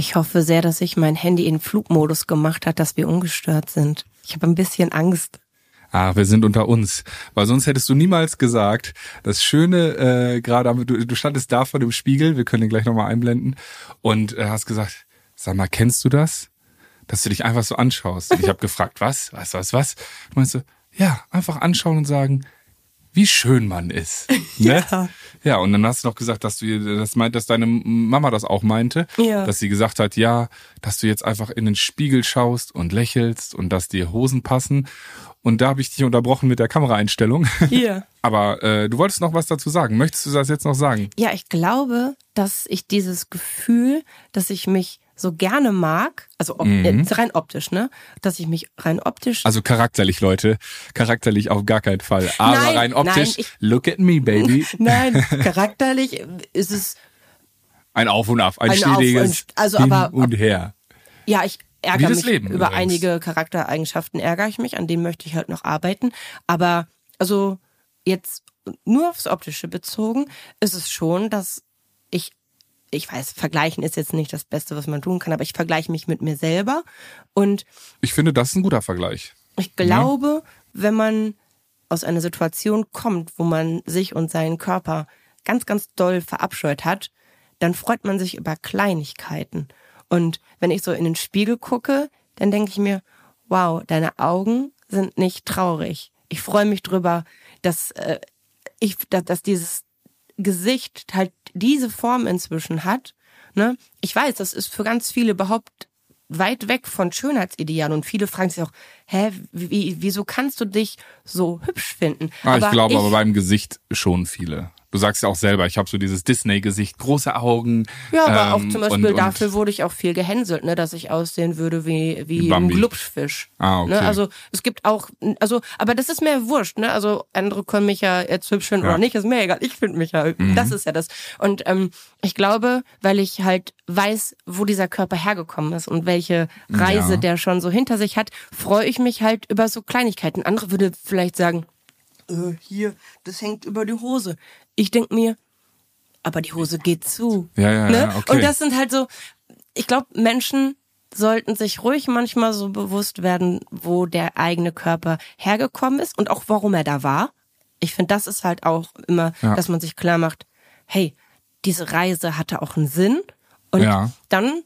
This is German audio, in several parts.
Ich hoffe sehr, dass ich mein Handy in Flugmodus gemacht hat, dass wir ungestört sind. Ich habe ein bisschen Angst. Ah, wir sind unter uns. Weil sonst hättest du niemals gesagt, das Schöne, äh, gerade, du, du standest da vor dem Spiegel, wir können den gleich nochmal einblenden, und äh, hast gesagt, sag mal, kennst du das? Dass du dich einfach so anschaust. Und ich habe gefragt, was, was, was, was? Du meinst du, ja, einfach anschauen und sagen, wie schön man ist. Ne? ja. ja, und dann hast du noch gesagt, dass du das meint, dass deine Mama das auch meinte. Ja. Dass sie gesagt hat, ja, dass du jetzt einfach in den Spiegel schaust und lächelst und dass dir Hosen passen. Und da habe ich dich unterbrochen mit der Kameraeinstellung. Ja. Aber äh, du wolltest noch was dazu sagen. Möchtest du das jetzt noch sagen? Ja, ich glaube, dass ich dieses Gefühl, dass ich mich so gerne mag, also op mhm. rein optisch, ne? Dass ich mich rein optisch. Also charakterlich, Leute. Charakterlich auf gar keinen Fall. Aber nein, rein optisch, nein, ich, look at me, baby. Nein, charakterlich ist es. Ein Auf und Ab, ein, ein stetiges also, Hin aber, und Her. Ja, ich ärgere mich Leben über übrigens. einige Charaktereigenschaften, ärgere ich mich, an denen möchte ich halt noch arbeiten. Aber also jetzt nur aufs Optische bezogen, ist es schon, dass ich ich weiß, vergleichen ist jetzt nicht das Beste, was man tun kann, aber ich vergleiche mich mit mir selber und ich finde, das ist ein guter Vergleich. Ich glaube, ja. wenn man aus einer Situation kommt, wo man sich und seinen Körper ganz, ganz doll verabscheut hat, dann freut man sich über Kleinigkeiten. Und wenn ich so in den Spiegel gucke, dann denke ich mir, wow, deine Augen sind nicht traurig. Ich freue mich drüber, dass äh, ich, dass, dass dieses Gesicht halt diese Form inzwischen hat, ne? Ich weiß, das ist für ganz viele überhaupt weit weg von Schönheitsidealen und viele fragen sich auch, hä, wie, wieso kannst du dich so hübsch finden? Ah, aber ich glaube ich, aber beim Gesicht schon viele. Du sagst ja auch selber, ich habe so dieses Disney-Gesicht, große Augen. Ja, aber ähm, auch zum Beispiel und, dafür und wurde ich auch viel gehänselt, ne, dass ich aussehen würde wie, wie ein Glubschfisch. Ah, okay. Ne? Also es gibt auch, also, aber das ist mir wurscht, ne? Also andere können mich ja jetzt hübsch finden ja. oder nicht, ist mir egal. Ich finde mich ja, mhm. das ist ja das. Und ähm, ich glaube, weil ich halt weiß, wo dieser Körper hergekommen ist und welche Reise ja. der schon so hinter sich hat, freue ich mich halt über so Kleinigkeiten. Andere würde vielleicht sagen, äh, hier, das hängt über die Hose. Ich denk mir, aber die Hose geht zu. Ja, ja, ne? ja okay. Und das sind halt so, ich glaube, Menschen sollten sich ruhig manchmal so bewusst werden, wo der eigene Körper hergekommen ist und auch warum er da war. Ich finde, das ist halt auch immer, ja. dass man sich klar macht, hey, diese Reise hatte auch einen Sinn. Und ja. dann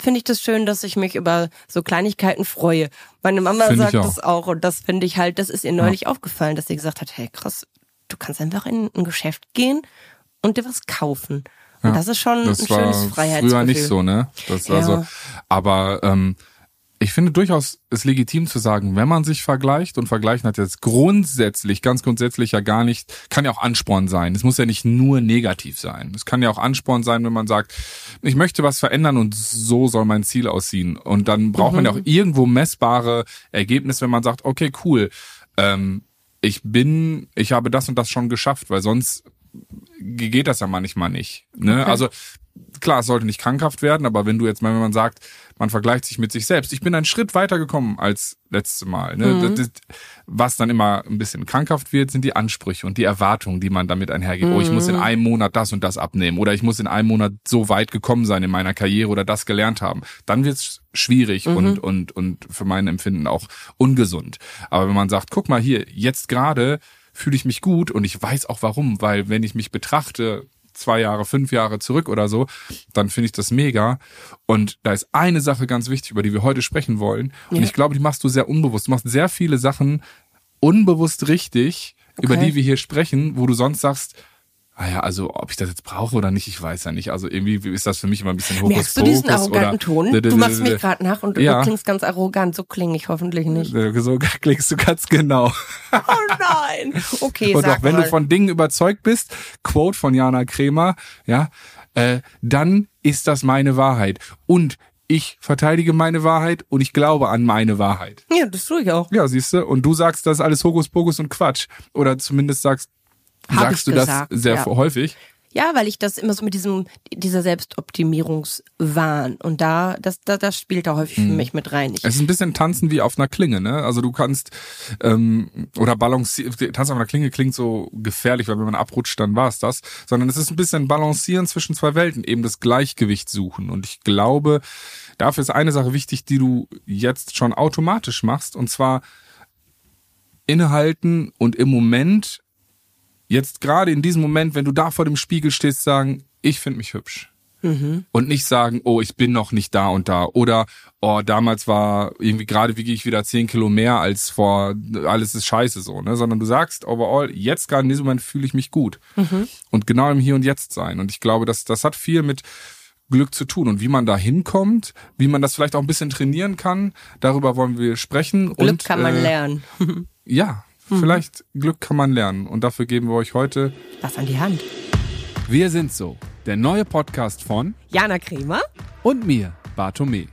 finde ich das schön, dass ich mich über so Kleinigkeiten freue. Meine Mama find sagt das auch und das finde ich halt, das ist ihr neulich ja. aufgefallen, dass sie gesagt hat, hey krass, du kannst einfach in ein Geschäft gehen und dir was kaufen. Und ja, das ist schon das ein schönes Freiheitsgefühl. Früher nicht so, ne? Das war ja. so. Aber ähm, ich finde durchaus es legitim zu sagen, wenn man sich vergleicht und vergleichen hat jetzt grundsätzlich, ganz grundsätzlich ja gar nicht, kann ja auch Ansporn sein. Es muss ja nicht nur negativ sein. Es kann ja auch Ansporn sein, wenn man sagt, ich möchte was verändern und so soll mein Ziel aussehen. Und dann braucht mhm. man ja auch irgendwo messbare Ergebnisse, wenn man sagt, okay, cool, ähm, ich bin, ich habe das und das schon geschafft, weil sonst geht das ja manchmal nicht. Ne? Okay. Also klar, es sollte nicht krankhaft werden, aber wenn du jetzt mal, wenn man sagt, man vergleicht sich mit sich selbst. Ich bin einen Schritt weiter gekommen als letzte Mal. Ne? Mhm. Das, was dann immer ein bisschen krankhaft wird, sind die Ansprüche und die Erwartungen, die man damit einhergeht. Mhm. Oh, ich muss in mhm. einem Monat das und das abnehmen oder ich muss in einem Monat so weit gekommen sein in meiner Karriere oder das gelernt haben. Dann wird's schwierig mhm. und, und, und für mein Empfinden auch ungesund. Aber wenn man sagt, guck mal hier, jetzt gerade fühle ich mich gut und ich weiß auch warum, weil wenn ich mich betrachte, zwei Jahre, fünf Jahre zurück oder so, dann finde ich das mega. Und da ist eine Sache ganz wichtig, über die wir heute sprechen wollen. Und ja. ich glaube, die machst du sehr unbewusst. Du machst sehr viele Sachen unbewusst richtig, okay. über die wir hier sprechen, wo du sonst sagst, Ah ja, also ob ich das jetzt brauche oder nicht, ich weiß ja nicht. Also irgendwie ist das für mich immer ein bisschen hokus Merkst du diesen arroganten Ton? Du machst mich gerade nach und du klingst ganz arrogant. So klinge ich hoffentlich nicht. So klingst du ganz genau. Oh nein. Okay, Und auch wenn du von Dingen überzeugt bist, Quote von Jana Kremer, ja, äh, dann ist das meine Wahrheit. Und ich verteidige meine Wahrheit und ich glaube an meine Wahrheit. Ja, das tue ich auch. Ja, siehst du. Und du sagst, das ist alles Hokuspokus und Quatsch. Oder zumindest sagst, Hab Sagst du gesagt, das sehr ja. häufig? Ja, weil ich das immer so mit diesem, dieser Selbstoptimierungswahn und da, das, das, das spielt da häufig für Mhm. mich mit rein. Ich, Es ist ein bisschen Tanzen wie auf einer Klinge, ne? Also du kannst ähm, oder balancieren. Tanzen auf einer Klinge klingt so gefährlich, weil wenn man abrutscht, dann war es das. Sondern es ist ein bisschen Balancieren zwischen zwei Welten, eben das Gleichgewicht suchen. Und ich glaube, dafür ist eine Sache wichtig, die du jetzt schon automatisch machst, und zwar innehalten und im Moment, jetzt gerade in diesem Moment, wenn du da vor dem Spiegel stehst, sagen, ich finde mich hübsch. Und nicht sagen, oh, ich bin noch nicht da und da. Oder oh, damals war irgendwie gerade wiege ich wieder zehn Kilo mehr als vor, alles ist scheiße so, ne, sondern du sagst overall, jetzt gerade in diesem Moment fühle ich mich gut. Und genau im Hier und Jetzt sein. Und ich glaube, dass das hat viel mit Glück zu tun und wie man da hinkommt, wie man das vielleicht auch ein bisschen trainieren kann, darüber wollen wir sprechen. Glück und, kann man äh, lernen. Ja, vielleicht Glück kann man lernen und dafür geben wir euch heute Was an die Hand. Wir sind so, der neue Podcast von Jana Kremer? und mir, Bartome.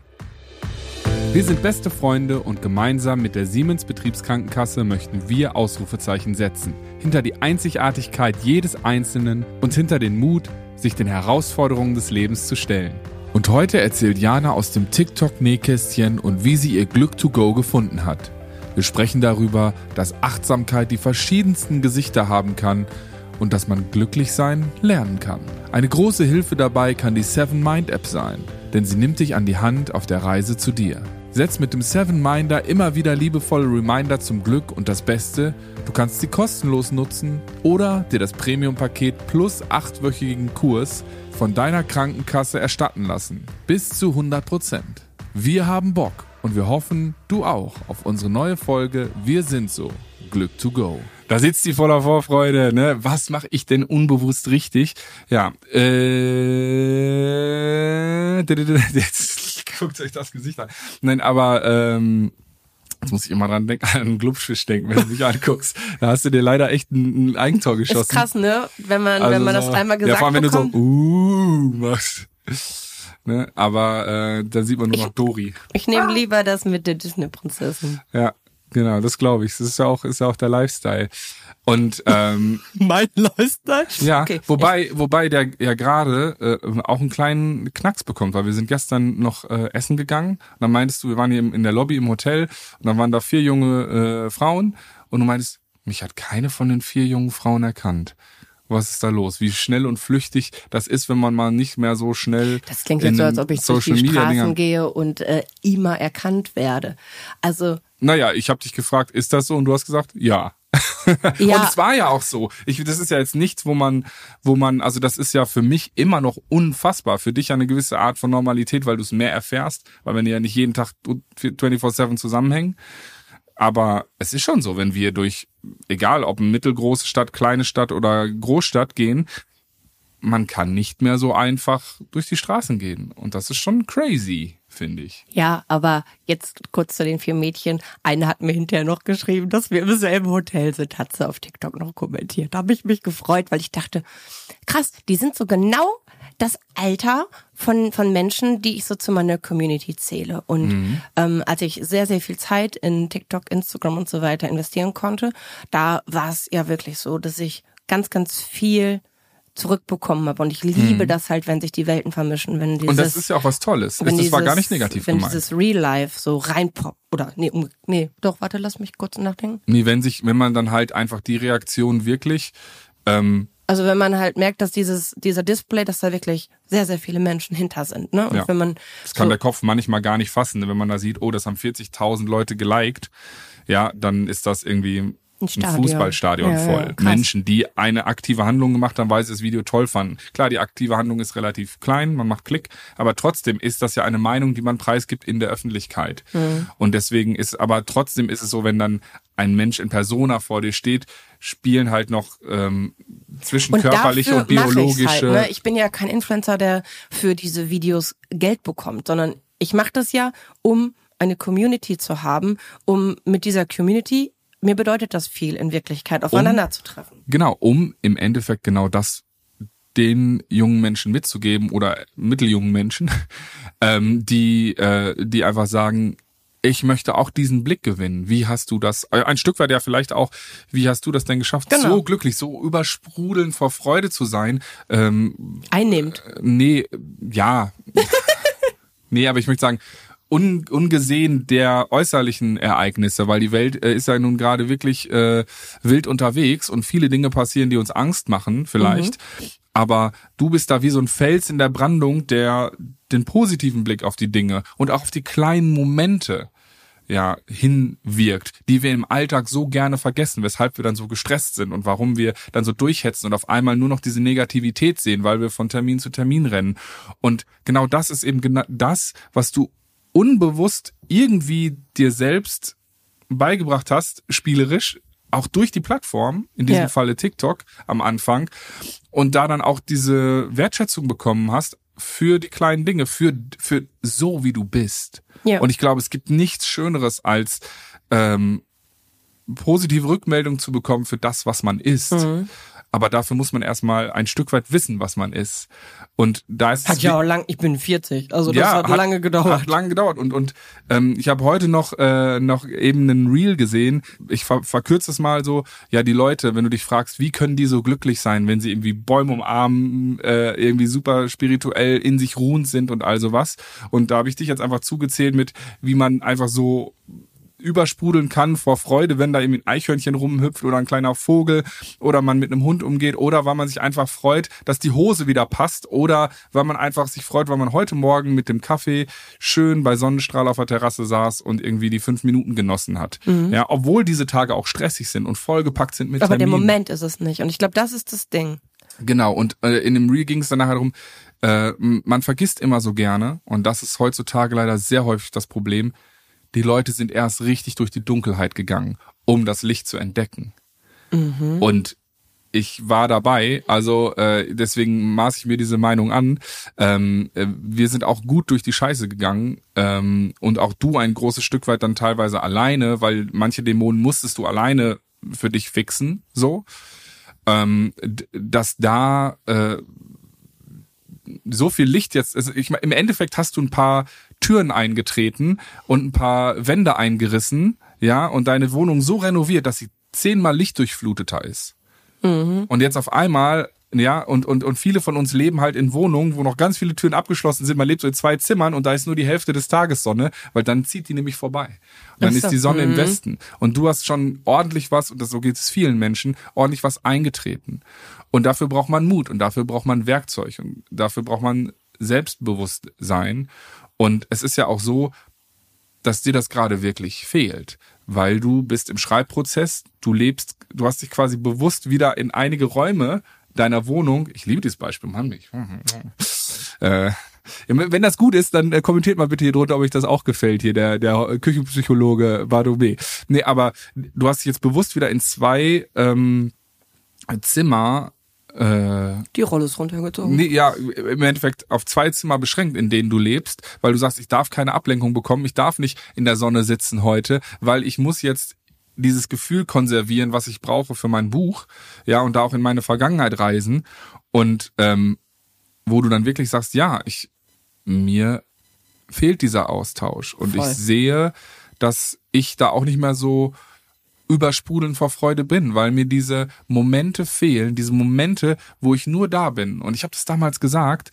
Wir sind beste Freunde und gemeinsam mit der Siemens Betriebskrankenkasse möchten wir Ausrufezeichen setzen. Hinter die Einzigartigkeit jedes Einzelnen und hinter den Mut, sich den Herausforderungen des Lebens zu stellen. Und heute erzählt Jana aus dem TikTok-Nähkästchen und wie sie ihr Glück to go gefunden hat. Wir sprechen darüber, dass Achtsamkeit die verschiedensten Gesichter haben kann und dass man glücklich sein lernen kann. Eine große Hilfe dabei kann die Seven Mind App sein, denn sie nimmt dich an die Hand auf der Reise zu dir. Setz mit dem Seven Minder immer wieder liebevolle Reminder zum Glück und das Beste, du kannst sie kostenlos nutzen oder dir das Premium-Paket plus achtwöchigen Kurs von deiner Krankenkasse erstatten lassen. Bis zu 100%. Wir haben Bock und wir hoffen, du auch auf unsere neue Folge Wir sind so. Glück to go. Da sitzt sie voller Vorfreude, ne? Was mache ich denn unbewusst richtig? Ja, äh, jetzt guckt euch das Gesicht an. Nein, aber ähm, Jetzt muss ich immer dran denken, an einen Glubschfisch denken, wenn du mich anguckst. Da hast du dir leider echt ein, ein Eigentor geschossen. Ist krass, ne? Wenn man, Also wenn man so- das einmal gesagt Ja, vor allem, wenn bekommt. du so, uh, machst. Ne? Aber äh, dann sieht man nur noch Dori. ich nehme lieber das mit der Disney-Prinzessin. Ja, genau, das glaube ich. Das ist ja auch, ist ja auch der Lifestyle. Und ähm, Mein Lifestyle? ja, Okay. wobei, wobei der ja gerade äh, auch einen kleinen Knacks bekommt, weil wir sind gestern noch äh, essen gegangen. Und dann meintest du, wir waren hier im- in der Lobby im Hotel und dann waren da vier junge äh, Frauen und du meintest, mich hat keine von den vier jungen Frauen erkannt. Was ist da los? Wie schnell und flüchtig das ist, wenn man mal nicht mehr so schnell. Das klingt jetzt so, als ob ich durch Social die Media Straßen Dingern- gehe und äh, immer erkannt werde. Also, Naja, ich habe dich gefragt, ist das so? Und du hast gesagt, ja. Ja. Und es war ja auch so. Ich, das ist ja jetzt nichts, wo man, wo man, also das ist ja für mich immer noch unfassbar. Für dich ja eine gewisse Art von Normalität, weil du es mehr erfährst, weil wir ja nicht jeden Tag 24-7 zusammenhängen. Aber es ist schon so, wenn wir durch, egal ob mittelgroße Stadt, kleine Stadt oder Großstadt gehen, man kann nicht mehr so einfach durch die Straßen gehen. Und das ist schon crazy, finde ich. ja, aber jetzt kurz zu den vier Mädchen. Eine hat mir hinterher noch geschrieben, dass wir im selben Hotel sind, hat sie auf TikTok noch kommentiert. Da habe ich mich gefreut, weil ich dachte, krass, die sind so genau das Alter von, von Menschen, die ich so zu meiner Community zähle. Und ähm, als ich sehr, sehr viel Zeit in TikTok, Instagram und so weiter investieren konnte, da war es ja wirklich so, dass ich ganz, ganz viel zurückbekommen habe. Und ich liebe das halt, wenn sich die Welten vermischen, wenn dieses Und das ist ja auch was Tolles. wenn Das war gar nicht negativ wenn gemeint. dieses Real Life so reinpoppt oder nee, um, nee, doch, warte, lass mich kurz nachdenken. Nee, wenn sich, wenn man dann halt einfach die Reaktion wirklich, ähm, Also wenn man halt merkt, dass dieses dieser Display, dass da wirklich sehr sehr viele Menschen hinter sind, ne? Und Ja. wenn man das kann so, der Kopf manchmal gar nicht fassen, wenn man da sieht, oh, das haben 40.000 Leute geliked, ja, dann ist das irgendwie ein, Stadion. Fußballstadion Ja, ja, voll. krass. Menschen, die eine aktive Handlung gemacht haben, weil sie das Video toll fanden. Klar, die aktive Handlung ist relativ klein, man macht Klick, aber trotzdem ist das ja eine Meinung, die man preisgibt in der Öffentlichkeit. Mhm. Und deswegen ist, aber trotzdem ist es so, wenn dann ein Mensch in Persona vor dir steht, spielen halt noch ähm, zwischen und körperliche und biologische. Mach ich's halt, ne? Ich bin ja kein Influencer, der für diese Videos Geld bekommt, sondern ich mache das ja, um eine Community zu haben, um mit dieser Community mir bedeutet das viel in Wirklichkeit, aufeinander zu treffen. Genau, um im Endeffekt genau das den jungen Menschen mitzugeben oder mitteljungen Menschen, ähm, die, äh, die einfach sagen, ich möchte auch diesen Blick gewinnen. Wie hast du das? Äh, ein Stück weit ja vielleicht auch, wie hast du das denn geschafft, genau. so glücklich, so übersprudeln vor Freude zu sein? Ähm, Einnehmend. Äh, nee, ja. nee, aber ich möchte sagen, un, ungesehen der äußerlichen Ereignisse, weil die Welt äh, ist ja nun gerade wirklich äh, wild unterwegs und viele Dinge passieren, die uns Angst machen, vielleicht. Mhm. Aber du bist da wie so ein Fels in der Brandung, der den positiven Blick auf die Dinge und auch auf die kleinen Momente ja hinwirkt, die wir im Alltag so gerne vergessen, weshalb wir dann so gestresst sind und warum wir dann so durchhetzen und auf einmal nur noch diese Negativität sehen, weil wir von Termin zu Termin rennen. Und genau das ist eben genau das, was du unbewusst irgendwie dir selbst beigebracht hast, spielerisch, auch durch die Plattform, in diesem ja. Falle TikTok am Anfang, und da dann auch diese Wertschätzung bekommen hast für die kleinen Dinge, für, für so wie du bist. Ja. Und ich glaube, es gibt nichts Schöneres als ähm, positive Rückmeldung zu bekommen für das, was man ist. Mhm. Aber dafür muss man erstmal ein Stück weit wissen, was man ist. Und da ist hat ja auch lang. Ich bin 40, also das ja, hat, hat lange gedauert. Hat lange gedauert und und ähm, ich habe heute noch äh, noch eben einen Reel gesehen. Ich ver verkürze es mal so. Ja, die Leute, wenn du dich fragst, wie können die so glücklich sein, wenn sie irgendwie Bäume umarmen, äh, irgendwie super spirituell in sich ruhend sind und all sowas. Und da habe ich dich jetzt einfach zugezählt mit, wie man einfach so übersprudeln kann vor Freude, wenn da eben ein Eichhörnchen rumhüpft oder ein kleiner Vogel oder man mit einem Hund umgeht oder weil man sich einfach freut, dass die Hose wieder passt oder weil man einfach sich freut, weil man heute Morgen mit dem Kaffee schön bei Sonnenstrahl auf der Terrasse saß und irgendwie die fünf Minuten genossen hat. Mhm. Ja, obwohl diese Tage auch stressig sind und vollgepackt sind mit Aber Terminen. der Moment ist es nicht und ich glaube, das ist das Ding. Genau, und äh, in dem Reel ging es dann nachher darum, äh, man vergisst immer so gerne, und das ist heutzutage leider sehr häufig das Problem, die Leute sind erst richtig durch die Dunkelheit gegangen, um das Licht zu entdecken. Mhm. Und ich war dabei, also äh, deswegen maß ich mir diese Meinung an. Ähm, äh, wir sind auch gut durch die Scheiße gegangen ähm, und auch du ein großes Stück weit dann teilweise alleine, weil manche Dämonen musstest du alleine für dich fixen, so, ähm, dass da äh, so viel Licht jetzt, also ich im Endeffekt hast du ein paar Türen eingetreten und ein paar Wände eingerissen, ja, und deine Wohnung so renoviert, dass sie zehnmal lichtdurchfluteter ist. Mhm. Und jetzt auf einmal ja, und, und, und viele von uns leben halt in Wohnungen, wo noch ganz viele Türen abgeschlossen sind. Man lebt so in zwei Zimmern und da ist nur die Hälfte des Tages Sonne, weil dann zieht die nämlich vorbei. Und dann so. ist die Sonne mhm. im Westen. Und du hast schon ordentlich was, und das, so geht es vielen Menschen, ordentlich was eingetreten. Und dafür braucht man Mut und dafür braucht man Werkzeug und dafür braucht man Selbstbewusstsein. Und es ist ja auch so, dass dir das gerade wirklich fehlt, weil du bist im Schreibprozess, du lebst, du hast dich quasi bewusst wieder in einige Räume deiner Wohnung, ich liebe dieses Beispiel, Mann, mich, äh, wenn das gut ist, dann äh, kommentiert mal bitte hier drunter, ob euch das auch gefällt, hier der, der Küchenpsychologe Bardomé. Nee, aber du hast dich jetzt bewusst wieder in zwei ähm, Zimmer äh, die Rolle ist runtergezogen. Nee, ja, im Endeffekt auf zwei Zimmer beschränkt, in denen du lebst, weil du sagst, ich darf keine Ablenkung bekommen, ich darf nicht in der Sonne sitzen heute, weil ich muss jetzt dieses Gefühl konservieren, was ich brauche für mein Buch, ja, und da auch in meine Vergangenheit reisen und ähm, wo du dann wirklich sagst, ja, ich mir fehlt dieser Austausch und Voll. ich sehe, dass ich da auch nicht mehr so übersprudeln vor Freude bin, weil mir diese Momente fehlen, diese Momente, wo ich nur da bin. Und ich habe das damals gesagt,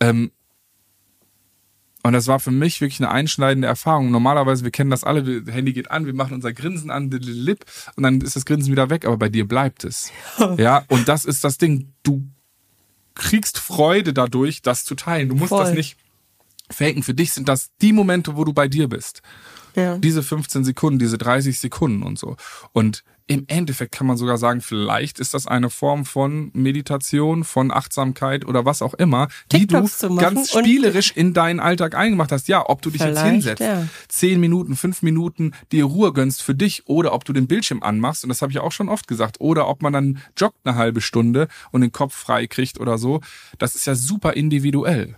ähm, und das war für mich wirklich eine einschneidende Erfahrung. Normalerweise, wir kennen das alle, das Handy geht an, wir machen unser Grinsen an, lip, und dann ist das Grinsen wieder weg, aber bei dir bleibt es. ja, und das ist das Ding. Du kriegst Freude dadurch, das zu teilen. Du musst Voll. das nicht faken. Für dich sind das die Momente, wo du bei dir bist. Ja. Diese 15 Sekunden, diese 30 Sekunden und so. Und im Endeffekt kann man sogar sagen, vielleicht ist das eine Form von Meditation, von Achtsamkeit oder was auch immer, TikToks die du ganz spielerisch in deinen Alltag eingemacht hast. Ja, ob du dich jetzt hinsetzt, ja. zehn Minuten, fünf Minuten dir Ruhe gönnst für dich oder ob du den Bildschirm anmachst, und das habe ich auch schon oft gesagt, oder ob man dann joggt eine halbe Stunde und den Kopf frei kriegt oder so. Das ist ja super individuell.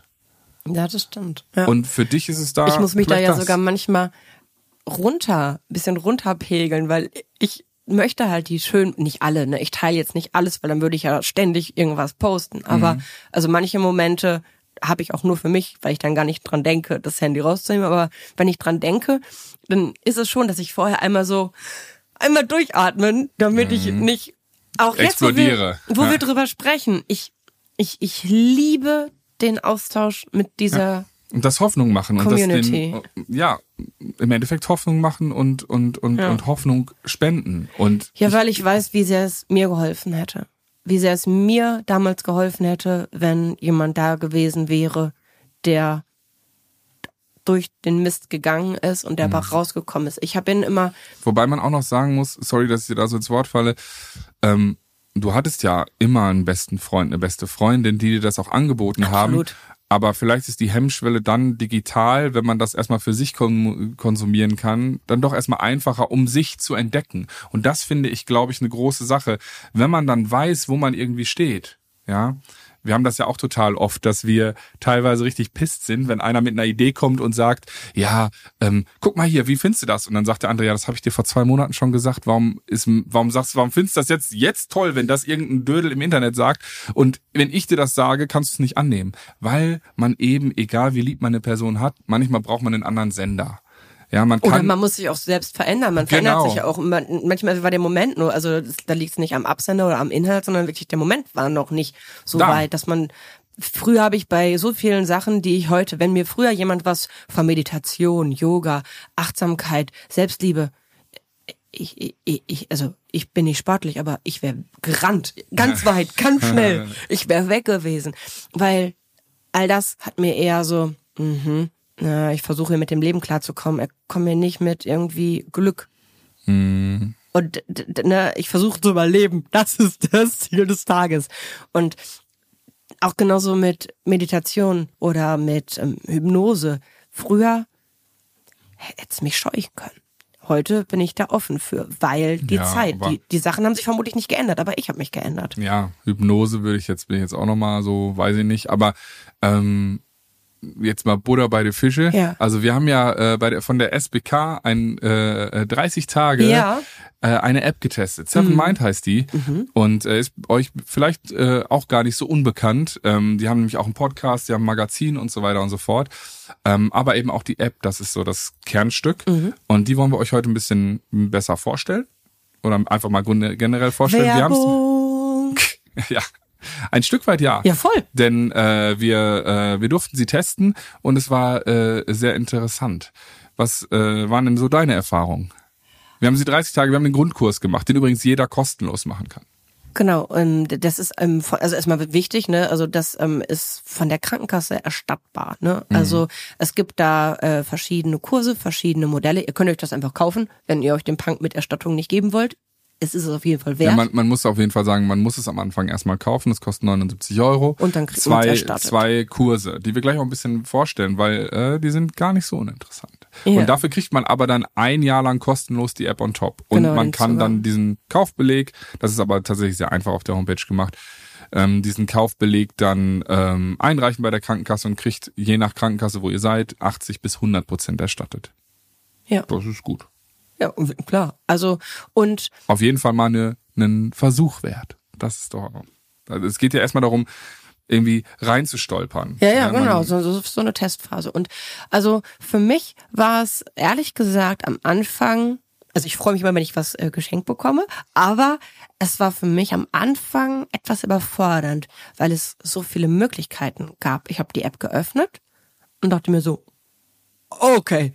Ja, das stimmt. Ja. Und für dich ist es da. Ich muss mich da ja das. sogar manchmal runter, bisschen runterpegeln, weil ich möchte halt die schön, nicht alle, ne? Ich teile jetzt nicht alles, weil dann würde ich ja ständig irgendwas posten. Aber mhm. also manche Momente habe ich auch nur für mich, weil ich dann gar nicht dran denke, das Handy rauszunehmen. Aber wenn ich dran denke, dann ist es schon, dass ich vorher einmal so einmal durchatmen, damit mhm. ich nicht auch jetzt, wo wir, wo ja. wir drüber sprechen. Ich, ich, ich liebe den Austausch mit dieser ja. Und das Hoffnung machen Community. und das den, ja, im Endeffekt Hoffnung machen und, und, und, ja. und Hoffnung spenden. Und ja, weil ich weiß, wie sehr es mir geholfen hätte. Wie sehr es mir damals geholfen hätte, wenn jemand da gewesen wäre, der durch den Mist gegangen ist und der mhm. aber rausgekommen ist. Ich habe ihn immer. Wobei man auch noch sagen muss, sorry, dass ich dir da so ins Wort falle, ähm, du hattest ja immer einen besten Freund, eine beste Freundin, die dir das auch angeboten Absolut. haben. Aber vielleicht ist die Hemmschwelle dann digital, wenn man das erstmal für sich konsumieren kann, dann doch erstmal einfacher, um sich zu entdecken. Und das finde ich, glaube ich, eine große Sache. Wenn man dann weiß, wo man irgendwie steht, ja, wir haben das ja auch total oft, dass wir teilweise richtig pisst sind, wenn einer mit einer Idee kommt und sagt, ja, ähm, guck mal hier, wie findest du das? Und dann sagt der andere, ja, das habe ich dir vor zwei Monaten schon gesagt. Warum ist, warum sagst, warum findest du das jetzt jetzt toll, wenn das irgendein Dödel im Internet sagt? Und wenn ich dir das sage, kannst du es nicht annehmen, weil man eben, egal wie lieb man eine Person hat, manchmal braucht man einen anderen Sender. Ja, man kann, Oder man muss sich auch selbst verändern. Man verändert genau. sich ja auch. manchmal war der Moment nur, also da liegt es nicht am Absender oder am Inhalt, sondern wirklich der Moment war noch nicht so da. weit, dass man Früher habe ich bei so vielen Sachen, die ich heute, wenn mir früher jemand was von Meditation, Yoga, Achtsamkeit, Selbstliebe, ich, ich, ich, also ich bin nicht sportlich, aber ich wäre gerannt, ganz weit, ganz schnell. Ich wäre weg gewesen, weil all das hat mir eher so, mhm, na, ich versuche mit dem Leben klarzukommen. Er kommt mir nicht mit irgendwie Glück. Mhm. Und ne, ich versuche zu überleben. Das ist das Ziel des Tages. Und auch genauso mit Meditation oder mit ähm, Hypnose. Früher hätte es mich scheuchen können. Heute bin ich da offen für, weil die ja, Zeit, die, die Sachen haben sich vermutlich nicht geändert, aber ich habe mich geändert. Ja, Hypnose würde ich jetzt, bin ich jetzt auch nochmal so, weiß ich nicht, aber ähm, jetzt mal Buddha bei den Fische. Ja. Also wir haben ja äh, bei der, von der SBK ein äh, 30 Tage ja. äh, eine App getestet. Seven mhm. Mind heißt die mhm. und äh, ist euch vielleicht äh, auch gar nicht so unbekannt. Ähm, die haben nämlich auch einen Podcast, die haben ein Magazin und so weiter und so fort. Ähm, aber eben auch die App, das ist so das Kernstück mhm. und die wollen wir euch heute ein bisschen besser vorstellen oder einfach mal generell vorstellen. Werbung. Wir ja, ein Stück weit ja. Ja, voll. Denn äh, wir, äh, wir durften sie testen und es war äh, sehr interessant. Was äh, waren denn so deine Erfahrungen? Wir haben sie 30 Tage, wir haben den Grundkurs gemacht, den übrigens jeder kostenlos machen kann. Genau, ähm, das ist ähm, also erstmal wichtig, ne? Also das ähm, ist von der Krankenkasse erstattbar, ne? Mhm. Also es gibt da äh, verschiedene Kurse, verschiedene Modelle. Ihr könnt euch das einfach kaufen, wenn ihr euch den Punk mit Erstattung nicht geben wollt es ist es auf jeden Fall wert. Ja, man, man muss auf jeden Fall sagen, man muss es am Anfang erstmal kaufen. Das kostet 79 Euro. Und dann kriegt zwei, zwei Kurse, die wir gleich auch ein bisschen vorstellen, weil äh, die sind gar nicht so uninteressant. Ja. Und dafür kriegt man aber dann ein Jahr lang kostenlos die App on top. Und genau, man kann dann diesen Kaufbeleg, das ist aber tatsächlich sehr einfach auf der Homepage gemacht, ähm, diesen Kaufbeleg dann ähm, einreichen bei der Krankenkasse und kriegt je nach Krankenkasse, wo ihr seid, 80 bis 100 Prozent erstattet. Ja. Das ist gut. Ja, klar. Also und auf jeden Fall mal eine, einen Versuch wert. Das ist doch. Also es geht ja erstmal darum, irgendwie reinzustolpern. Ja, ja, ja genau, so, so, so eine Testphase. Und also für mich war es ehrlich gesagt am Anfang, also ich freue mich immer, wenn ich was äh, geschenkt bekomme, aber es war für mich am Anfang etwas überfordernd, weil es so viele Möglichkeiten gab. Ich habe die App geöffnet und dachte mir so, okay,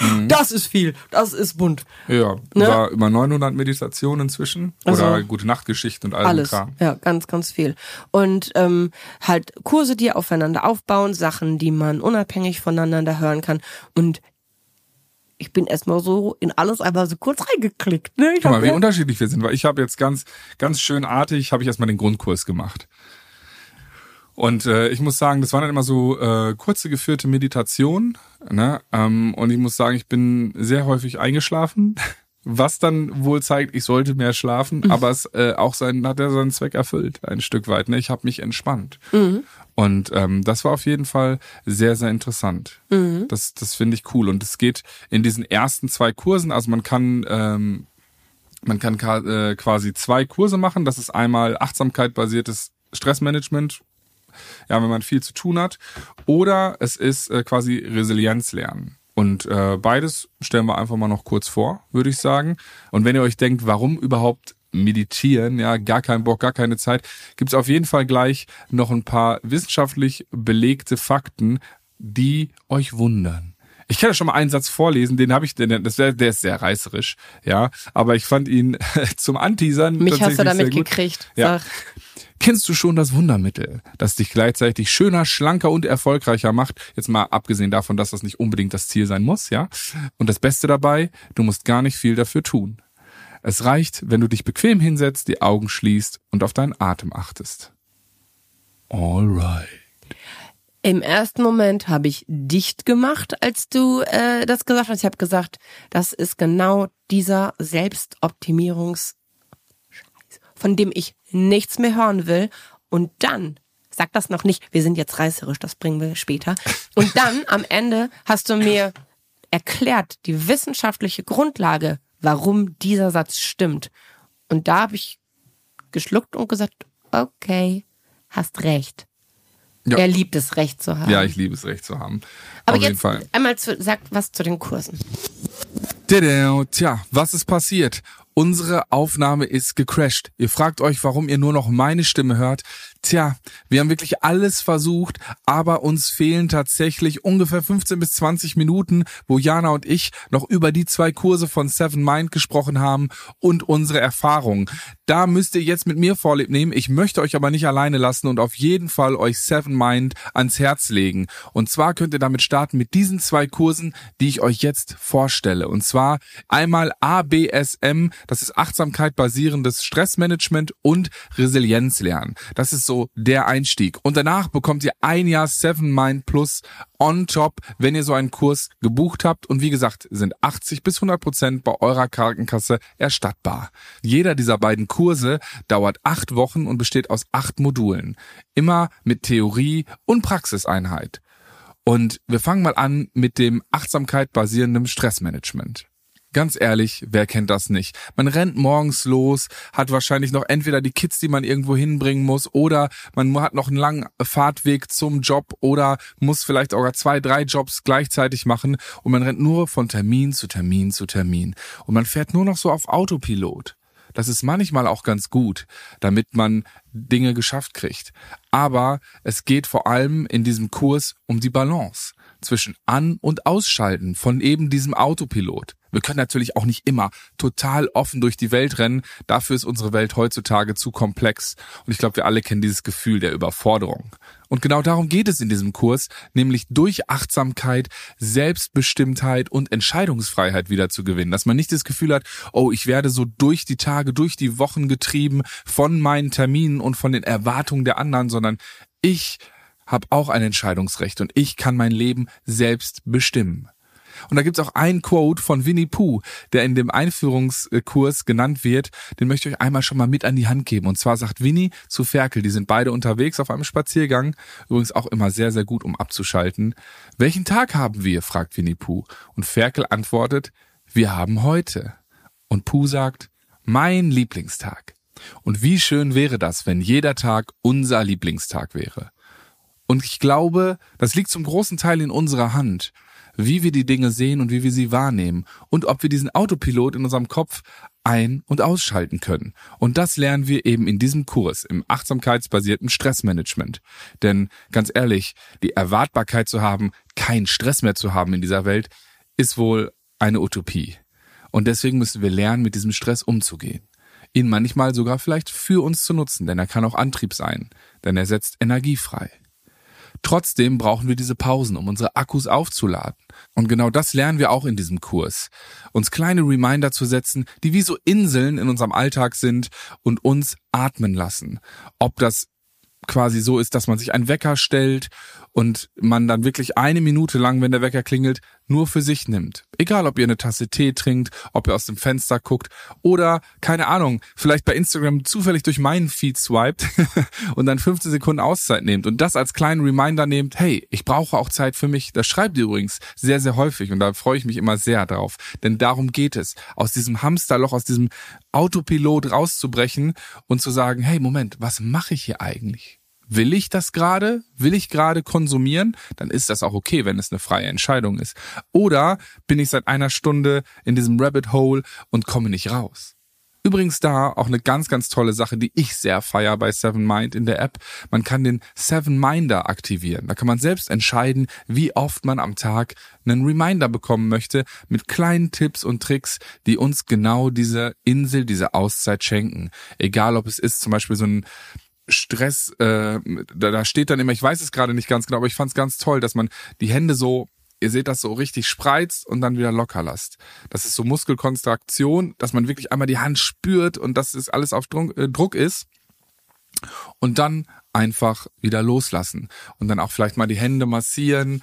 mhm. das ist viel, das ist bunt. Ja, ne? war über 900 Meditationen inzwischen also, oder gute Nachtgeschichte und all alles. Kram. Ja, ganz, ganz viel. Und ähm, halt Kurse, die aufeinander aufbauen, Sachen, die man unabhängig voneinander hören kann und ich bin erstmal so in alles einmal so kurz reingeklickt. Ne? Ich Guck mal, wie unterschiedlich wir sind, weil ich habe jetzt ganz, ganz schön artig, habe ich erstmal den Grundkurs gemacht. Und äh, ich muss sagen, das waren dann immer so äh, kurze geführte Meditationen. Ne? Ähm, und ich muss sagen, ich bin sehr häufig eingeschlafen, was dann wohl zeigt, ich sollte mehr schlafen, mhm. aber es äh, auch sein, hat er seinen Zweck erfüllt, ein Stück weit. Ne? Ich habe mich entspannt. Mhm. Und ähm, das war auf jeden Fall sehr, sehr interessant. Mhm. Das, das finde ich cool. Und es geht in diesen ersten zwei Kursen, also man kann ähm, man kann äh, quasi zwei Kurse machen. Das ist einmal Achtsamkeit basiertes Stressmanagement ja, wenn man viel zu tun hat, oder es ist äh, quasi Resilienz lernen. Und äh, beides stellen wir einfach mal noch kurz vor, würde ich sagen. Und wenn ihr euch denkt, warum überhaupt meditieren, ja, gar keinen Bock, gar keine Zeit, gibt's auf jeden Fall gleich noch ein paar wissenschaftlich belegte Fakten, die euch wundern. Ich kann ja schon mal einen Satz vorlesen, den habe ich, den, das wär, der ist sehr reißerisch, ja, aber ich fand ihn zum Anteasern. Mich hast du damit gekriegt. Ja. Kennst du schon das Wundermittel, das dich gleichzeitig schöner, schlanker und erfolgreicher macht? Jetzt mal abgesehen davon, dass das nicht unbedingt das Ziel sein muss, ja? Und das Beste dabei, du musst gar nicht viel dafür tun. Es reicht, wenn du dich bequem hinsetzt, die Augen schließt und auf deinen Atem achtest. Alright. Im ersten Moment habe ich dicht gemacht, als du äh, das gesagt hast. Ich habe gesagt, das ist genau dieser Selbstoptimierungs von dem ich nichts mehr hören will. Und dann, sag das noch nicht, wir sind jetzt reißerisch, das bringen wir später. Und dann am Ende hast du mir erklärt, die wissenschaftliche Grundlage, warum dieser Satz stimmt. Und da habe ich geschluckt und gesagt, okay, hast recht. Ja. Er liebt es, Recht zu haben. Ja, ich liebe es, Recht zu haben. Aber Auf jetzt einmal zu, sag was zu den Kursen. Tja, was ist passiert? Unsere Aufnahme ist gecrashed. Ihr fragt euch, warum ihr nur noch meine Stimme hört. Tja, wir haben wirklich alles versucht, aber uns fehlen tatsächlich ungefähr 15 bis 20 Minuten, wo Jana und ich noch über die zwei Kurse von Seven Mind gesprochen haben und unsere Erfahrungen. Da müsst ihr jetzt mit mir Vorlieb nehmen. Ich möchte euch aber nicht alleine lassen und auf jeden Fall euch Seven Mind ans Herz legen. Und zwar könnt ihr damit starten mit diesen zwei Kursen, die ich euch jetzt vorstelle. Und zwar einmal ABSM, das ist Achtsamkeit basierendes Stressmanagement und Resilienz lernen. Das ist so der Einstieg. Und danach bekommt ihr ein Jahr Seven Mind Plus on top, wenn ihr so einen Kurs gebucht habt. Und wie gesagt, sind 80 bis 100 Prozent bei eurer Krankenkasse erstattbar. Jeder dieser beiden Kurse dauert acht Wochen und besteht aus acht Modulen. Immer mit Theorie und Praxiseinheit. Und wir fangen mal an mit dem Achtsamkeit basierenden Stressmanagement. Ganz ehrlich, wer kennt das nicht? Man rennt morgens los, hat wahrscheinlich noch entweder die Kids, die man irgendwo hinbringen muss, oder man hat noch einen langen Fahrtweg zum Job oder muss vielleicht auch zwei, drei Jobs gleichzeitig machen und man rennt nur von Termin zu Termin zu Termin und man fährt nur noch so auf Autopilot. Das ist manchmal auch ganz gut, damit man Dinge geschafft kriegt. Aber es geht vor allem in diesem Kurs um die Balance zwischen An- und Ausschalten von eben diesem Autopilot. Wir können natürlich auch nicht immer total offen durch die Welt rennen. Dafür ist unsere Welt heutzutage zu komplex. Und ich glaube, wir alle kennen dieses Gefühl der Überforderung. Und genau darum geht es in diesem Kurs, nämlich durch Achtsamkeit, Selbstbestimmtheit und Entscheidungsfreiheit wieder zu gewinnen. Dass man nicht das Gefühl hat, oh, ich werde so durch die Tage, durch die Wochen getrieben von meinen Terminen und von den Erwartungen der anderen, sondern ich habe auch ein Entscheidungsrecht und ich kann mein Leben selbst bestimmen. Und da gibt's auch einen Quote von Winnie Pooh, der in dem Einführungskurs genannt wird. Den möchte ich euch einmal schon mal mit an die Hand geben. Und zwar sagt Winnie zu Ferkel, die sind beide unterwegs auf einem Spaziergang, übrigens auch immer sehr, sehr gut, um abzuschalten. Welchen Tag haben wir? fragt Winnie Pooh. Und Ferkel antwortet, wir haben heute. Und Pooh sagt, mein Lieblingstag. Und wie schön wäre das, wenn jeder Tag unser Lieblingstag wäre. Und ich glaube, das liegt zum großen Teil in unserer Hand wie wir die Dinge sehen und wie wir sie wahrnehmen und ob wir diesen Autopilot in unserem Kopf ein- und ausschalten können. Und das lernen wir eben in diesem Kurs im achtsamkeitsbasierten Stressmanagement. Denn ganz ehrlich, die Erwartbarkeit zu haben, keinen Stress mehr zu haben in dieser Welt, ist wohl eine Utopie. Und deswegen müssen wir lernen, mit diesem Stress umzugehen. Ihn manchmal sogar vielleicht für uns zu nutzen, denn er kann auch Antrieb sein, denn er setzt Energie frei. Trotzdem brauchen wir diese Pausen, um unsere Akkus aufzuladen. Und genau das lernen wir auch in diesem Kurs. Uns kleine Reminder zu setzen, die wie so Inseln in unserem Alltag sind und uns atmen lassen. Ob das quasi so ist, dass man sich einen Wecker stellt und man dann wirklich eine Minute lang, wenn der Wecker klingelt, nur für sich nimmt. Egal, ob ihr eine Tasse Tee trinkt, ob ihr aus dem Fenster guckt oder, keine Ahnung, vielleicht bei Instagram zufällig durch meinen Feed swiped und dann 15 Sekunden Auszeit nehmt und das als kleinen Reminder nehmt, hey, ich brauche auch Zeit für mich. Das schreibt ihr übrigens sehr, sehr häufig und da freue ich mich immer sehr drauf. Denn darum geht es, aus diesem Hamsterloch, aus diesem Autopilot rauszubrechen und zu sagen, hey, Moment, was mache ich hier eigentlich? Will ich das gerade? Will ich gerade konsumieren? Dann ist das auch okay, wenn es eine freie Entscheidung ist. Oder bin ich seit einer Stunde in diesem Rabbit Hole und komme nicht raus? Übrigens da auch eine ganz, ganz tolle Sache, die ich sehr feier bei Seven Mind in der App. Man kann den Seven Minder aktivieren. Da kann man selbst entscheiden, wie oft man am Tag einen Reminder bekommen möchte mit kleinen Tipps und Tricks, die uns genau diese Insel, diese Auszeit schenken. Egal ob es ist zum Beispiel so ein Stress, äh, da, da steht dann immer, ich weiß es gerade nicht ganz genau, aber ich fand es ganz toll, dass man die Hände so ihr seht das so richtig spreizt und dann wieder locker lasst. Das ist so Muskelkonstraktion, dass man wirklich einmal die Hand spürt und dass es alles auf Druck, äh, Druck ist. Und dann einfach wieder loslassen. Und dann auch vielleicht mal die Hände massieren.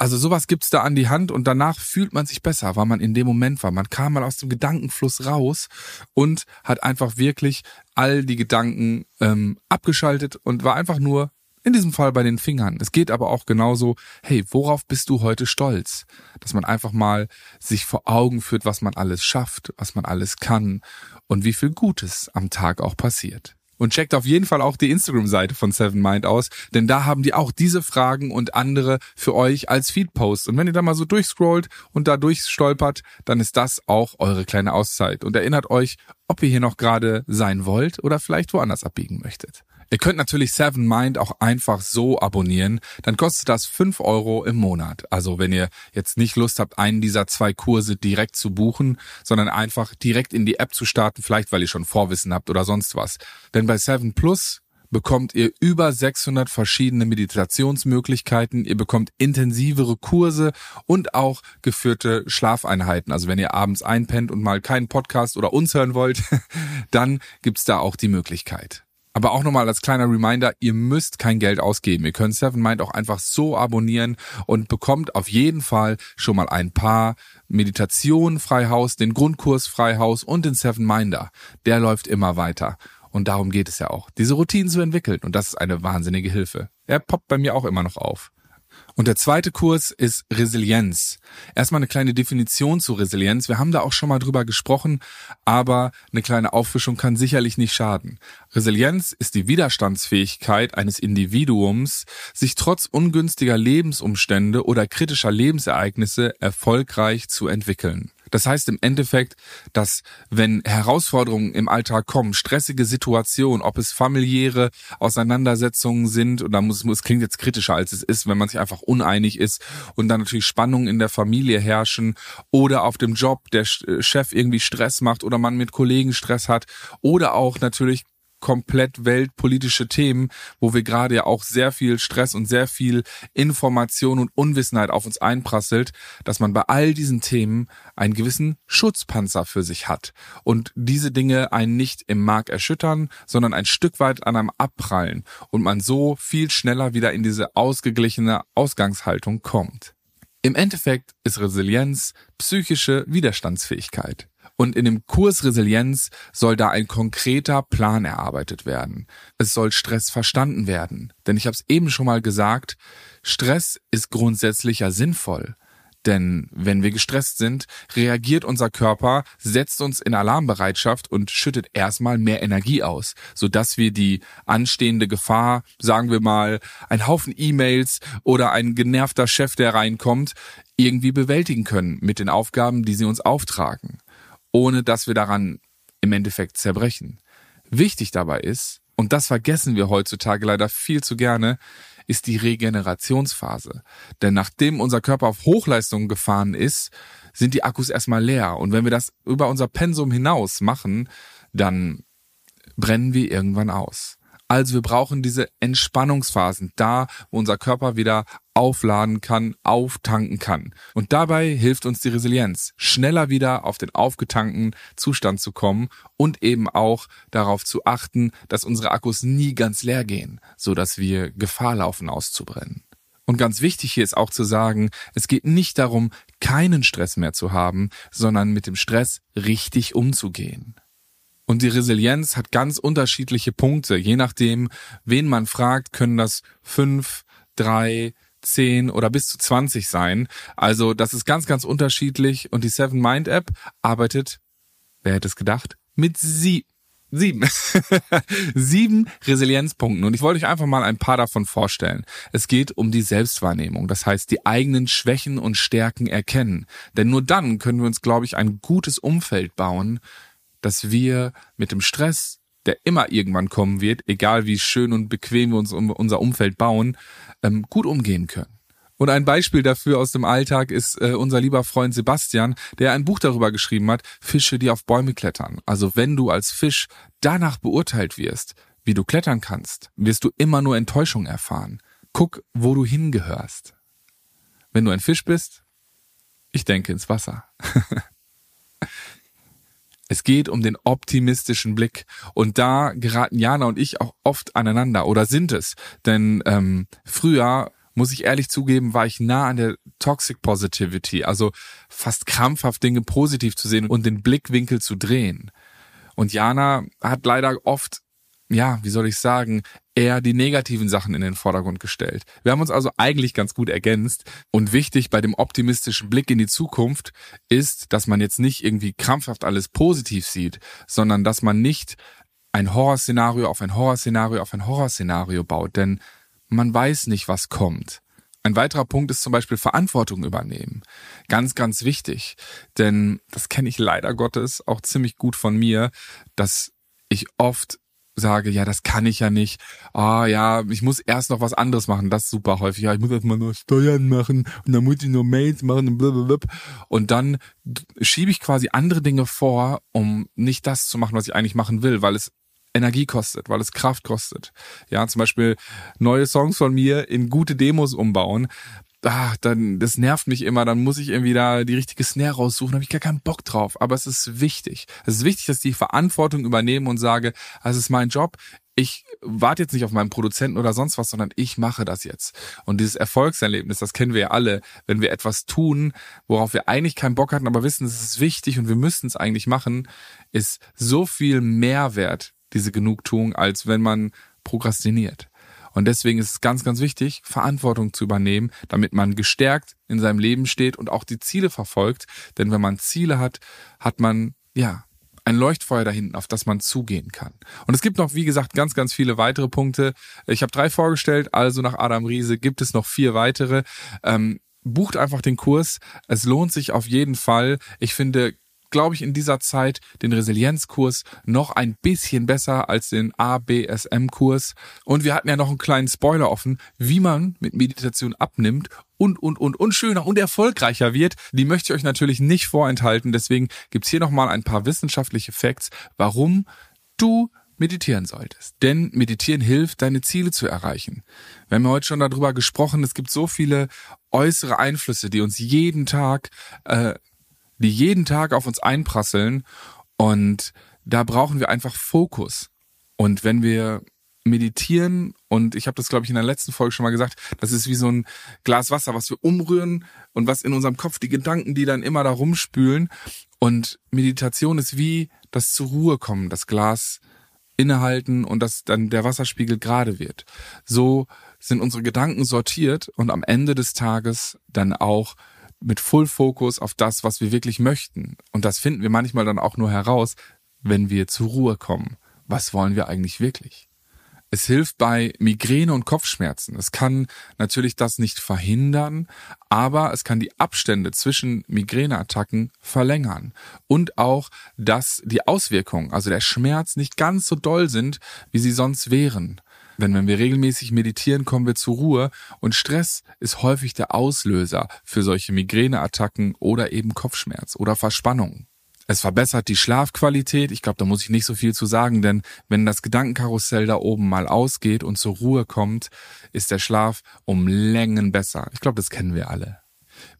Also sowas gibt's da an die Hand und danach fühlt man sich besser, weil man in dem Moment war. Man kam mal aus dem Gedankenfluss raus und hat einfach wirklich all die Gedanken ähm, abgeschaltet und war einfach nur in diesem Fall bei den Fingern. Es geht aber auch genauso, hey, worauf bist du heute stolz? Dass man einfach mal sich vor Augen führt, was man alles schafft, was man alles kann und wie viel Gutes am Tag auch passiert. Und checkt auf jeden Fall auch die Instagram-Seite von Seven Mind aus, denn da haben die auch diese Fragen und andere für euch als Feedpost. Und wenn ihr da mal so durchscrollt und da durchstolpert, dann ist das auch eure kleine Auszeit und erinnert euch, ob ihr hier noch gerade sein wollt oder vielleicht woanders abbiegen möchtet. Ihr könnt natürlich Seven Mind auch einfach so abonnieren. Dann kostet das fünf Euro im Monat. Also wenn ihr jetzt nicht Lust habt, einen dieser zwei Kurse direkt zu buchen, sondern einfach direkt in die App zu starten, vielleicht weil ihr schon Vorwissen habt oder sonst was. Denn bei Seven Plus bekommt ihr über 600 verschiedene Meditationsmöglichkeiten, ihr bekommt intensivere Kurse und auch geführte Schlafeinheiten. Also wenn ihr abends einpennt und mal keinen Podcast oder uns hören wollt, dann gibt's da auch die Möglichkeit. Aber auch nochmal als kleiner Reminder, ihr müsst kein Geld ausgeben. Ihr könnt Seven Mind auch einfach so abonnieren und bekommt auf jeden Fall schon mal ein paar Meditationen Freihaus, den Grundkurs Freihaus und den Seven Minder. Der läuft immer weiter. Und darum geht es ja auch, diese Routinen zu entwickeln. Und das ist eine wahnsinnige Hilfe. Er poppt bei mir auch immer noch auf. Und der zweite Kurs ist Resilienz. Erstmal eine kleine Definition zu Resilienz. Wir haben da auch schon mal drüber gesprochen, aber eine kleine Auffrischung kann sicherlich nicht schaden. Resilienz ist die Widerstandsfähigkeit eines Individuums, sich trotz ungünstiger Lebensumstände oder kritischer Lebensereignisse erfolgreich zu entwickeln. Das heißt im Endeffekt, dass wenn Herausforderungen im Alltag kommen, stressige Situationen, ob es familiäre Auseinandersetzungen sind, und da muss, es klingt jetzt kritischer als es ist, wenn man sich einfach uneinig ist und dann natürlich Spannungen in der Familie herrschen oder auf dem Job der Chef irgendwie Stress macht oder man mit Kollegen Stress hat oder auch natürlich komplett weltpolitische Themen, wo wir gerade ja auch sehr viel Stress und sehr viel Information und Unwissenheit auf uns einprasselt, dass man bei all diesen Themen einen gewissen Schutzpanzer für sich hat und diese Dinge einen nicht im Mark erschüttern, sondern ein Stück weit an einem abprallen und man so viel schneller wieder in diese ausgeglichene Ausgangshaltung kommt. Im Endeffekt ist Resilienz psychische Widerstandsfähigkeit. Und in dem Kurs Resilienz soll da ein konkreter Plan erarbeitet werden. Es soll Stress verstanden werden. Denn ich habe es eben schon mal gesagt, Stress ist grundsätzlich ja sinnvoll. Denn wenn wir gestresst sind, reagiert unser Körper, setzt uns in Alarmbereitschaft und schüttet erstmal mehr Energie aus, sodass wir die anstehende Gefahr, sagen wir mal, ein Haufen E-Mails oder ein genervter Chef, der reinkommt, irgendwie bewältigen können mit den Aufgaben, die sie uns auftragen ohne dass wir daran im Endeffekt zerbrechen. Wichtig dabei ist, und das vergessen wir heutzutage leider viel zu gerne, ist die Regenerationsphase. Denn nachdem unser Körper auf Hochleistung gefahren ist, sind die Akkus erstmal leer. Und wenn wir das über unser Pensum hinaus machen, dann brennen wir irgendwann aus. Also wir brauchen diese Entspannungsphasen, da wo unser Körper wieder aufladen kann, auftanken kann. Und dabei hilft uns die Resilienz, schneller wieder auf den aufgetankten Zustand zu kommen und eben auch darauf zu achten, dass unsere Akkus nie ganz leer gehen, so dass wir Gefahr laufen auszubrennen. Und ganz wichtig hier ist auch zu sagen, es geht nicht darum, keinen Stress mehr zu haben, sondern mit dem Stress richtig umzugehen. Und die Resilienz hat ganz unterschiedliche Punkte. Je nachdem, wen man fragt, können das fünf, drei, zehn oder bis zu zwanzig sein. Also das ist ganz, ganz unterschiedlich. Und die Seven Mind App arbeitet, wer hätte es gedacht, mit sie, Sieben. Sieben Resilienzpunkten. Und ich wollte euch einfach mal ein paar davon vorstellen. Es geht um die Selbstwahrnehmung. Das heißt, die eigenen Schwächen und Stärken erkennen. Denn nur dann können wir uns, glaube ich, ein gutes Umfeld bauen, dass wir mit dem Stress, der immer irgendwann kommen wird, egal wie schön und bequem wir uns unser Umfeld bauen, ähm, gut umgehen können. Und ein Beispiel dafür aus dem Alltag ist äh, unser lieber Freund Sebastian, der ein Buch darüber geschrieben hat, Fische, die auf Bäume klettern. Also wenn du als Fisch danach beurteilt wirst, wie du klettern kannst, wirst du immer nur Enttäuschung erfahren. Guck, wo du hingehörst. Wenn du ein Fisch bist, ich denke ins Wasser. Es geht um den optimistischen Blick. Und da geraten Jana und ich auch oft aneinander oder sind es. Denn ähm, früher muss ich ehrlich zugeben, war ich nah an der Toxic Positivity, also fast krampfhaft Dinge positiv zu sehen und den Blickwinkel zu drehen. Und Jana hat leider oft, ja, wie soll ich sagen, eher die negativen Sachen in den Vordergrund gestellt. Wir haben uns also eigentlich ganz gut ergänzt. Und wichtig bei dem optimistischen Blick in die Zukunft ist, dass man jetzt nicht irgendwie krampfhaft alles positiv sieht, sondern dass man nicht ein Horrorszenario auf ein Horrorszenario auf ein Horrorszenario baut. Denn man weiß nicht, was kommt. Ein weiterer Punkt ist zum Beispiel Verantwortung übernehmen. Ganz, ganz wichtig. Denn das kenne ich leider Gottes auch ziemlich gut von mir, dass ich oft sage, ja, das kann ich ja nicht. Ah, ja, ich muss erst noch was anderes machen. Das ist super häufig. Ja, ich muss erst mal noch Steuern machen und dann muss ich noch Mails machen und blablabla. Und dann schiebe ich quasi andere Dinge vor, um nicht das zu machen, was ich eigentlich machen will, weil es Energie kostet, weil es Kraft kostet. Ja, zum Beispiel neue Songs von mir in gute Demos umbauen. Ah, dann, das nervt mich immer, dann muss ich irgendwie da die richtige Snare raussuchen, habe ich gar keinen Bock drauf. Aber es ist wichtig. Es ist wichtig, dass ich die Verantwortung übernehme und sage, es ist mein Job. Ich warte jetzt nicht auf meinen Produzenten oder sonst was, sondern ich mache das jetzt. Und dieses Erfolgserlebnis, das kennen wir ja alle, wenn wir etwas tun, worauf wir eigentlich keinen Bock hatten, aber wissen, es ist wichtig und wir müssen es eigentlich machen, ist so viel Mehrwert diese Genugtuung, als wenn man prokrastiniert. Und deswegen ist es ganz, ganz wichtig, Verantwortung zu übernehmen, damit man gestärkt in seinem Leben steht und auch die Ziele verfolgt. Denn wenn man Ziele hat, hat man, ja, ein Leuchtfeuer da hinten, auf das man zugehen kann. Und es gibt noch, wie gesagt, ganz, ganz viele weitere Punkte. Ich habe drei vorgestellt, also nach Adam Riese gibt es noch vier weitere. Ähm, bucht einfach den Kurs. Es lohnt sich auf jeden Fall. Ich finde, glaube ich, in dieser Zeit den Resilienzkurs noch ein bisschen besser als den ABSM-Kurs. Und wir hatten ja noch einen kleinen Spoiler offen, wie man mit Meditation abnimmt und, und, und, und schöner und erfolgreicher wird. Die möchte ich euch natürlich nicht vorenthalten. Deswegen gibt's hier nochmal ein paar wissenschaftliche Facts, warum du meditieren solltest. Denn meditieren hilft, deine Ziele zu erreichen. Wir haben heute schon darüber gesprochen, es gibt so viele äußere Einflüsse, die uns jeden Tag äh, die jeden Tag auf uns einprasseln und da brauchen wir einfach Fokus. Und wenn wir meditieren und ich habe das glaube ich in der letzten Folge schon mal gesagt, das ist wie so ein Glas Wasser, was wir umrühren und was in unserem Kopf die Gedanken, die dann immer da rumspülen und Meditation ist wie das zur Ruhe kommen, das Glas innehalten und dass dann der Wasserspiegel gerade wird. So sind unsere Gedanken sortiert und am Ende des Tages dann auch mit Full Fokus auf das, was wir wirklich möchten. Und das finden wir manchmal dann auch nur heraus, wenn wir zur Ruhe kommen. Was wollen wir eigentlich wirklich? Es hilft bei Migräne und Kopfschmerzen. Es kann natürlich das nicht verhindern, aber es kann die Abstände zwischen Migräneattacken verlängern und auch, dass die Auswirkungen, also der Schmerz nicht ganz so doll sind, wie sie sonst wären. Denn wenn wir regelmäßig meditieren, kommen wir zur Ruhe und Stress ist häufig der Auslöser für solche Migräneattacken oder eben Kopfschmerz oder Verspannung. Es verbessert die Schlafqualität. Ich glaube, da muss ich nicht so viel zu sagen, denn wenn das Gedankenkarussell da oben mal ausgeht und zur Ruhe kommt, ist der Schlaf um Längen besser. Ich glaube, das kennen wir alle.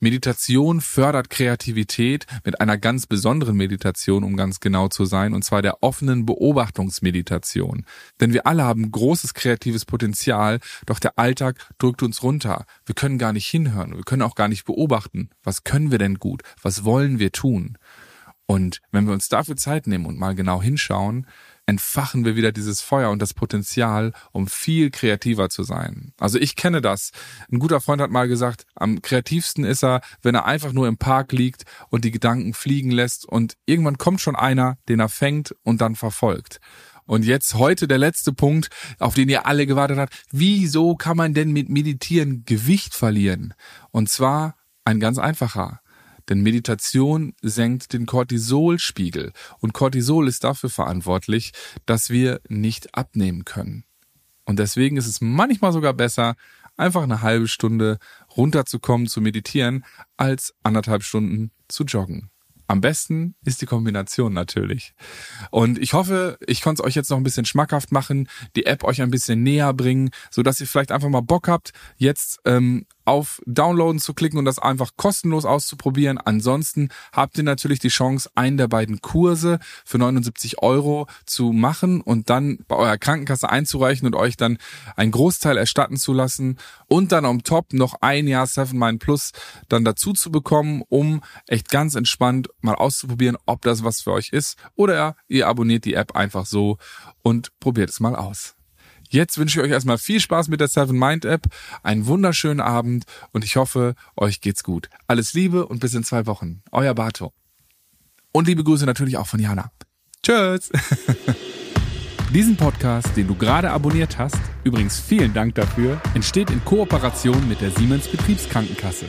Meditation fördert Kreativität mit einer ganz besonderen Meditation, um ganz genau zu sein, und zwar der offenen Beobachtungsmeditation. Denn wir alle haben großes kreatives Potenzial, doch der Alltag drückt uns runter. Wir können gar nicht hinhören, wir können auch gar nicht beobachten. Was können wir denn gut? Was wollen wir tun? Und wenn wir uns dafür Zeit nehmen und mal genau hinschauen, entfachen wir wieder dieses Feuer und das Potenzial, um viel kreativer zu sein. Also ich kenne das. Ein guter Freund hat mal gesagt, am kreativsten ist er, wenn er einfach nur im Park liegt und die Gedanken fliegen lässt und irgendwann kommt schon einer, den er fängt und dann verfolgt. Und jetzt heute der letzte Punkt, auf den ihr alle gewartet habt. Wieso kann man denn mit Meditieren Gewicht verlieren? Und zwar ein ganz einfacher. Denn Meditation senkt den Cortisolspiegel und Cortisol ist dafür verantwortlich, dass wir nicht abnehmen können. Und deswegen ist es manchmal sogar besser, einfach eine halbe Stunde runterzukommen zu meditieren, als anderthalb Stunden zu joggen. Am besten ist die Kombination natürlich. Und ich hoffe, ich konnte es euch jetzt noch ein bisschen schmackhaft machen, die App euch ein bisschen näher bringen, so dass ihr vielleicht einfach mal Bock habt, jetzt ähm, auf Downloaden zu klicken und das einfach kostenlos auszuprobieren. Ansonsten habt ihr natürlich die Chance, einen der beiden Kurse für 79 Euro zu machen und dann bei eurer Krankenkasse einzureichen und euch dann einen Großteil erstatten zu lassen und dann am Top noch ein Jahr Seven Mind Plus dann dazu zu bekommen, um echt ganz entspannt mal auszuprobieren, ob das was für euch ist oder ihr abonniert die App einfach so und probiert es mal aus. Jetzt wünsche ich euch erstmal viel Spaß mit der Seven Mind App, einen wunderschönen Abend und ich hoffe, euch geht's gut. Alles Liebe und bis in zwei Wochen. Euer Bato. Und liebe Grüße natürlich auch von Jana. Tschüss. Diesen Podcast, den du gerade abonniert hast, übrigens vielen Dank dafür, entsteht in Kooperation mit der Siemens Betriebskrankenkasse.